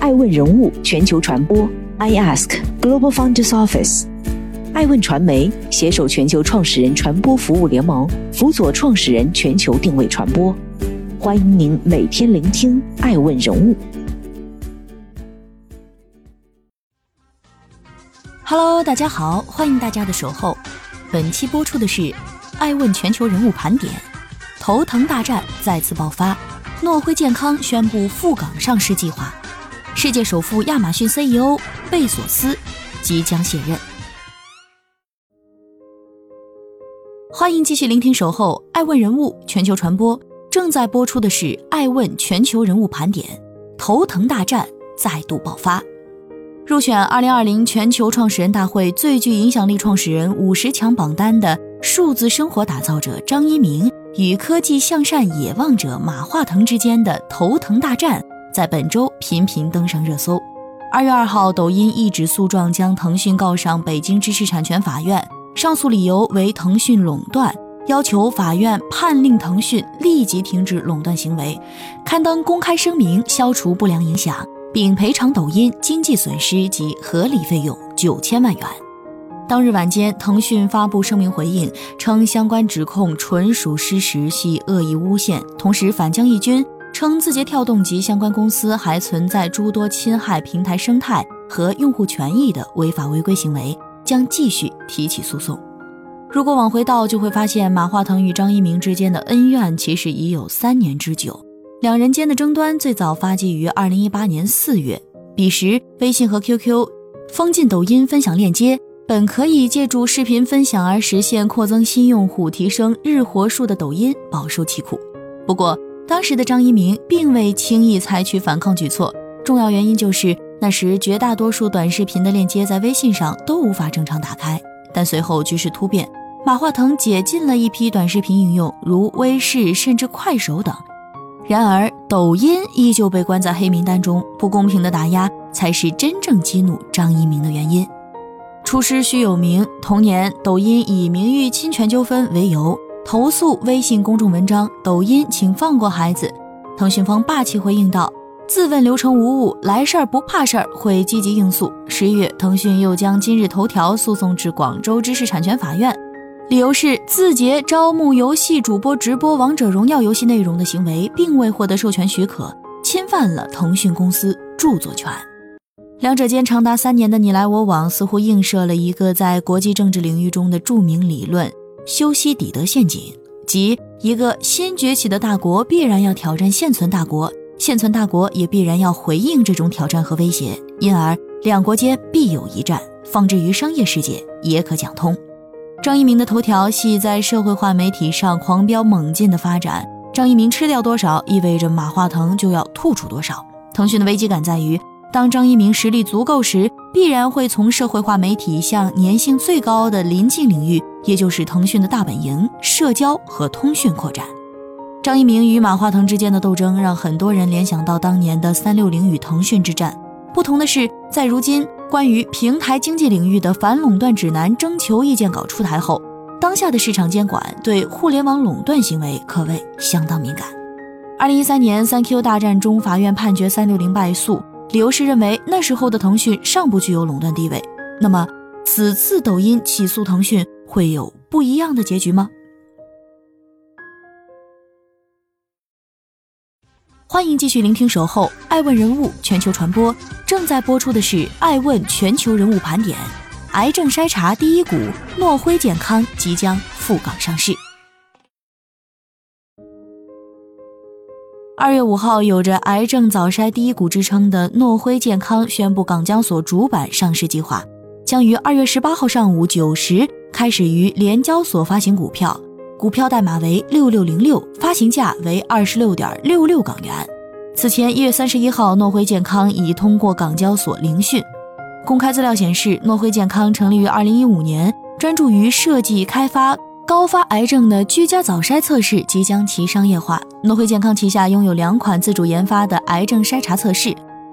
爱问人物全球传播，I Ask Global Founders Office，爱问传媒携手全球创始人传播服务联盟，辅佐创始人全球定位传播。欢迎您每天聆听爱问人物。Hello，大家好，欢迎大家的守候。本期播出的是爱问全球人物盘点，头疼大战再次爆发，诺辉健康宣布赴港上市计划。世界首富亚马逊 CEO 贝索斯即将卸任。欢迎继续聆听《守候爱问人物全球传播》，正在播出的是《爱问全球人物盘点》，头疼大战再度爆发。入选2020全球创始人大会最具影响力创始人五十强榜单的数字生活打造者张一鸣与科技向善野望者马化腾之间的头疼大战。在本周频频登上热搜。二月二号，抖音一纸诉状将腾讯告上北京知识产权法院，上诉理由为腾讯垄断，要求法院判令腾讯立即停止垄断行为，刊登公开声明，消除不良影响，并赔偿抖音经济损失及合理费用九千万元。当日晚间，腾讯发布声明回应称，相关指控纯属失实，系恶意诬陷，同时反将一军。称字节跳动及相关公司还存在诸多侵害平台生态和用户权益的违法违规行为，将继续提起诉讼。如果往回倒，就会发现马化腾与张一鸣之间的恩怨其实已有三年之久。两人间的争端最早发迹于二零一八年四月，彼时微信和 QQ 封禁抖音分享链接，本可以借助视频分享而实现扩增新用户、提升日活数的抖音饱受其苦。不过，当时的张一鸣并未轻易采取反抗举措，重要原因就是那时绝大多数短视频的链接在微信上都无法正常打开。但随后局势突变，马化腾解禁了一批短视频应用，如微视甚至快手等。然而，抖音依旧被关在黑名单中，不公平的打压才是真正激怒张一鸣的原因。出师须有名，同年，抖音以名誉侵权纠纷为由。投诉微信公众文章，抖音请放过孩子。腾讯方霸气回应道：“自问流程无误，来事儿不怕事儿，会积极应诉。”十一月，腾讯又将今日头条诉讼至广州知识产权法院，理由是字节招募游戏主播直播王者荣耀游戏内容的行为，并未获得授权许可，侵犯了腾讯公司著作权。两者间长达三年的你来我往，似乎映射了一个在国际政治领域中的著名理论。修昔底德陷阱，即一个新崛起的大国必然要挑战现存大国，现存大国也必然要回应这种挑战和威胁，因而两国间必有一战。放置于商业世界也可讲通。张一鸣的头条系在社会化媒体上狂飙猛进的发展，张一鸣吃掉多少，意味着马化腾就要吐出多少。腾讯的危机感在于。当张一鸣实力足够时，必然会从社会化媒体向粘性最高的临近领域，也就是腾讯的大本营——社交和通讯扩展。张一鸣与马化腾之间的斗争，让很多人联想到当年的三六零与腾讯之战。不同的是，在如今关于平台经济领域的反垄断指南征求意见稿出台后，当下的市场监管对互联网垄断行为可谓相当敏感。二零一三年三 Q 大战中，法院判决三六零败诉。理由是认为那时候的腾讯尚不具有垄断地位。那么，此次抖音起诉腾讯会有不一样的结局吗？欢迎继续聆听《守候爱问人物全球传播》，正在播出的是《爱问全球人物盘点》。癌症筛查第一股，诺辉健康即将赴港上市。二月五号，有着“癌症早筛第一股”之称的诺辉健康宣布，港交所主板上市计划将于二月十八号上午九时开始于联交所发行股票，股票代码为六六零六，发行价为二十六点六六港元。此前一月三十一号，诺辉健康已通过港交所聆讯。公开资料显示，诺辉健康成立于二零一五年，专注于设计开发。高发癌症的居家早筛测试即将其商业化。诺辉健康旗下拥有两款自主研发的癌症筛查测试，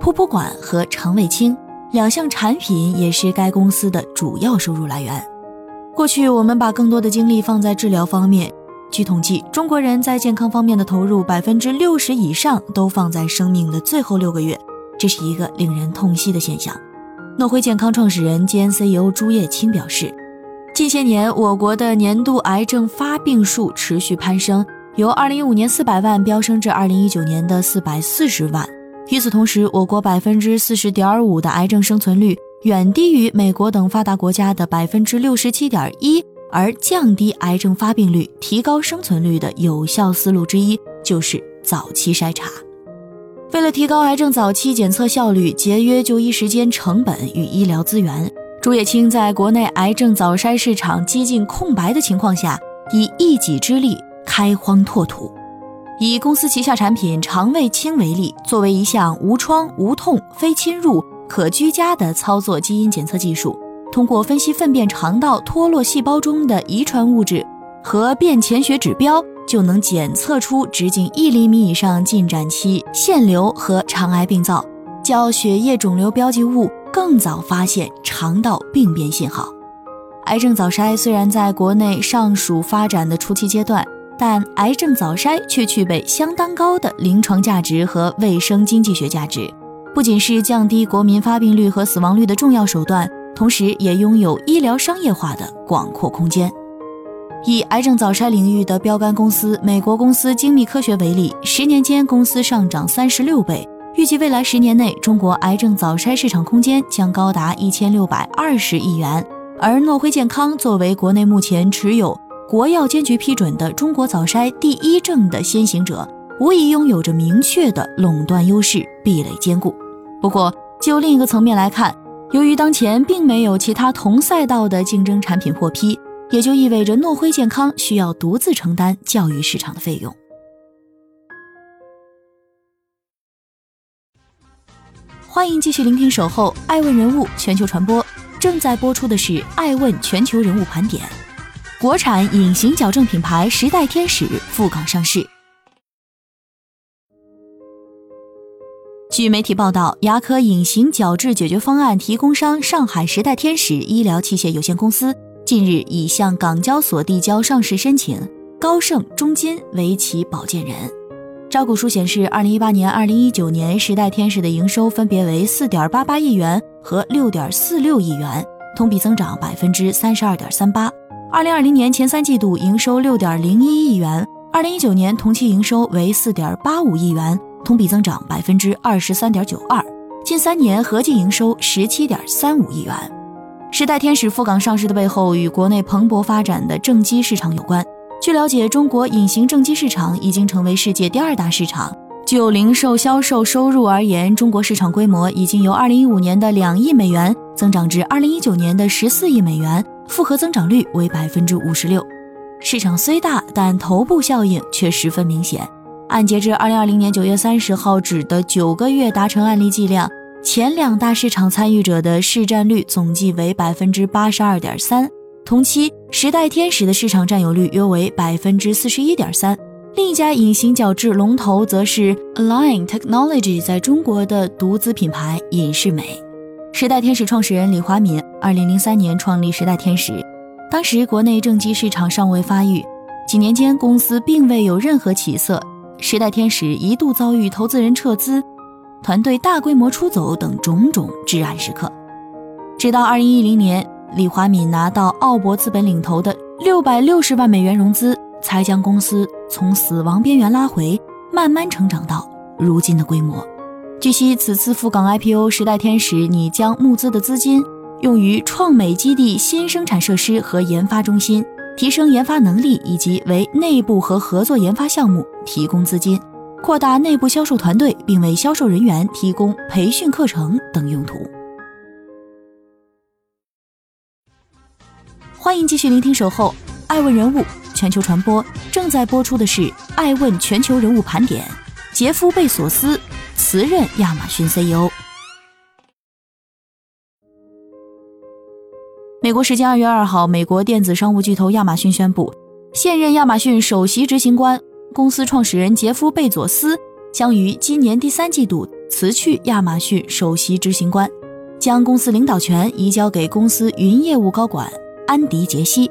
噗噗管和肠胃清两项产品也是该公司的主要收入来源。过去我们把更多的精力放在治疗方面，据统计，中国人在健康方面的投入百分之六十以上都放在生命的最后六个月，这是一个令人痛惜的现象。诺辉健康创始人兼 CEO 朱叶青表示，近些年我国的年度癌症发病数持续攀升，由2015年400万飙升至2019年的440万。与此同时，我国百分之四十点五的癌症生存率远低于美国等发达国家的百分之六十七点一。而降低癌症发病率、提高生存率的有效思路之一，就是早期筛查。为了提高癌症早期检测效率，节约就医时间成本与医疗资源，朱叶青在国内癌症早筛市场几近空白的情况下，以一己之力开荒拓土。以公司旗下产品肠胃清为例，作为一项无创、无痛、非侵入、可居家的操作基因检测技术。通过分析粪便肠道脱落细胞中的遗传物质和便潜血指标，就能检测出直径一厘米以上进展期腺瘤和肠癌病灶，较血液肿瘤标记物更早发现肠道病变信号。癌症早筛虽然在国内尚属发展的初期阶段，但癌症早筛却具备相当高的临床价值和卫生经济学价值，不仅是降低国民发病率和死亡率的重要手段。同时，也拥有医疗商业化的广阔空间。以癌症早筛领域的标杆公司美国公司精密科学为例，十年间公司上涨三十六倍。预计未来十年内，中国癌症早筛市场空间将高达一千六百二十亿元。而诺辉健康作为国内目前持有国药监局批准的中国早筛第一证的先行者，无疑拥有着明确的垄断优势，壁垒坚固。不过，就另一个层面来看，由于当前并没有其他同赛道的竞争产品获批，也就意味着诺辉健康需要独自承担教育市场的费用。欢迎继续聆听《守候爱问人物全球传播》，正在播出的是《爱问全球人物盘点》，国产隐形矫正品牌时代天使赴港上市。据媒体报道，牙科隐形矫治解决方案提供商上海时代天使医疗器械有限公司近日已向港交所递交上市申请，高盛中金为其保荐人。招股书显示，二零一八年、二零一九年时代天使的营收分别为四点八八亿元和六点四六亿元，同比增长百分之三十二点三八。二零二零年前三季度营收六点零一亿元，二零一九年同期营收为四点八五亿元。同比增长百分之二十三点九二，近三年合计营收十七点三五亿元。时代天使赴港上市的背后，与国内蓬勃发展的正畸市场有关。据了解，中国隐形正畸市场已经成为世界第二大市场。就零售销售收入而言，中国市场规模已经由二零一五年的两亿美元增长至二零一九年的十四亿美元，复合增长率为百分之五十六。市场虽大，但头部效应却十分明显。按截至二零二零年九月三十号止的九个月达成案例计量，前两大市场参与者的市占率总计为百分之八十二点三，同期时代天使的市场占有率约为百分之四十一点三。另一家隐形矫治龙头则是 Align Technology 在中国的独资品牌隐适美。时代天使创始人李华敏二零零三年创立时代天使，当时国内正畸市场尚未发育，几年间公司并未有任何起色。时代天使一度遭遇投资人撤资、团队大规模出走等种种至暗时刻，直到二零一零年，李华敏拿到奥博资本领投的六百六十万美元融资，才将公司从死亡边缘拉回，慢慢成长到如今的规模。据悉，此次赴港 IPO，时代天使拟将募资的资金用于创美基地新生产设施和研发中心。提升研发能力以及为内部和合作研发项目提供资金，扩大内部销售团队，并为销售人员提供培训课程等用途。欢迎继续聆听《守候爱问人物全球传播》，正在播出的是《爱问全球人物盘点》。杰夫·贝索斯辞任亚马逊 CEO。美国时间二月二号，美国电子商务巨头亚马逊宣布，现任亚马逊首席执行官、公司创始人杰夫·贝佐斯将于今年第三季度辞去亚马逊首席执行官，将公司领导权移交给公司云业务高管安迪·杰西。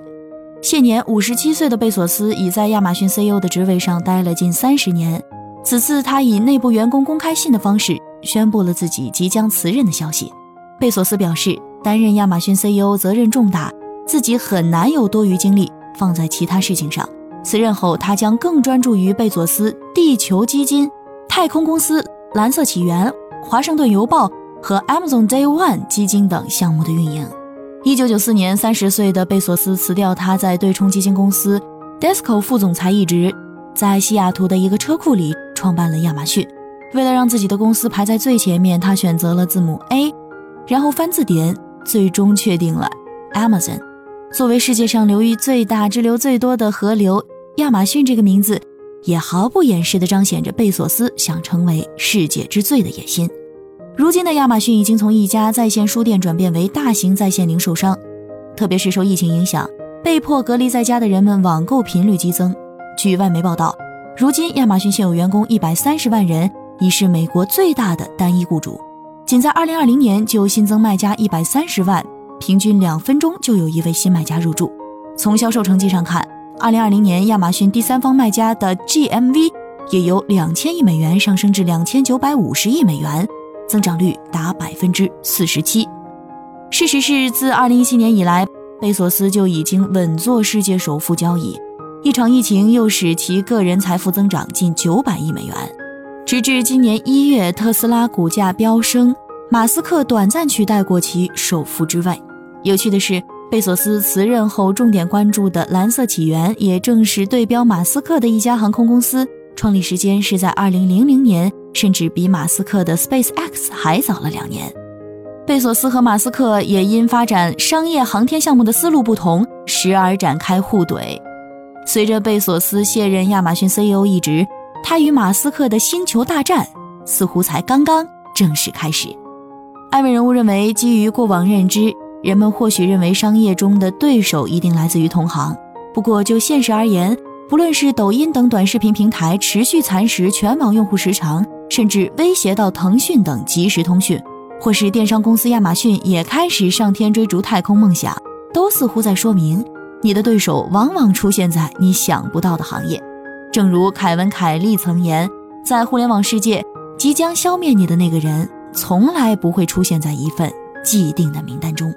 现年五十七岁的贝索斯已在亚马逊 CEO 的职位上待了近三十年。此次，他以内部员工公开信的方式宣布了自己即将辞任的消息。贝索斯表示，担任亚马逊 CEO 责任重大，自己很难有多余精力放在其他事情上。辞任后，他将更专注于贝索斯地球基金、太空公司蓝色起源、华盛顿邮报和 Amazon Day One 基金等项目的运营。一九九四年，三十岁的贝索斯辞掉他在对冲基金公司 Disco 副总裁一职，在西雅图的一个车库里创办了亚马逊。为了让自己的公司排在最前面，他选择了字母 A，然后翻字典，最终确定了 Amazon。作为世界上流域最大、支流最多的河流，亚马逊这个名字也毫不掩饰地彰显着贝索斯想成为世界之最的野心。如今的亚马逊已经从一家在线书店转变为大型在线零售商，特别是受疫情影响，被迫隔离在家的人们网购频率激增。据外媒报道，如今亚马逊现有员工一百三十万人，已是美国最大的单一雇主。仅在二零二零年就新增卖家一百三十万。平均两分钟就有一位新买家入驻。从销售成绩上看，二零二零年亚马逊第三方卖家的 GMV 也由两千亿美元上升至两千九百五十亿美元，增长率达百分之四十七。事实是，自二零一七年以来，贝索斯就已经稳坐世界首富交椅。一场疫情又使其个人财富增长近九百亿美元，直至今年一月，特斯拉股价飙升，马斯克短暂取代过其首富之位。有趣的是，贝索斯辞任后重点关注的蓝色起源，也正是对标马斯克的一家航空公司，创立时间是在二零零零年，甚至比马斯克的 SpaceX 还早了两年。贝索斯和马斯克也因发展商业航天项目的思路不同，时而展开互怼。随着贝索斯卸任亚马逊 CEO 一职，他与马斯克的星球大战似乎才刚刚正式开始。艾文人物认为，基于过往认知。人们或许认为商业中的对手一定来自于同行，不过就现实而言，不论是抖音等短视频平台持续蚕食全网用户时长，甚至威胁到腾讯等即时通讯，或是电商公司亚马逊也开始上天追逐太空梦想，都似乎在说明你的对手往往出现在你想不到的行业。正如凯文·凯利曾言，在互联网世界，即将消灭你的那个人，从来不会出现在一份既定的名单中。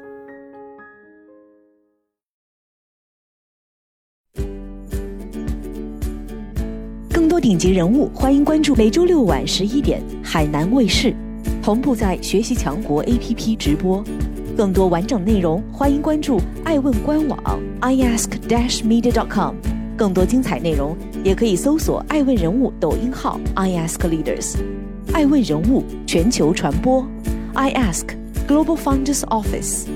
多顶级人物，欢迎关注每周六晚十一点海南卫视，同步在学习强国 APP 直播。更多完整内容，欢迎关注爱问官网 iask-media.com。更多精彩内容，也可以搜索爱问人物抖音号 iaskleaders。爱问人物全球传播，iask Global Founders Office。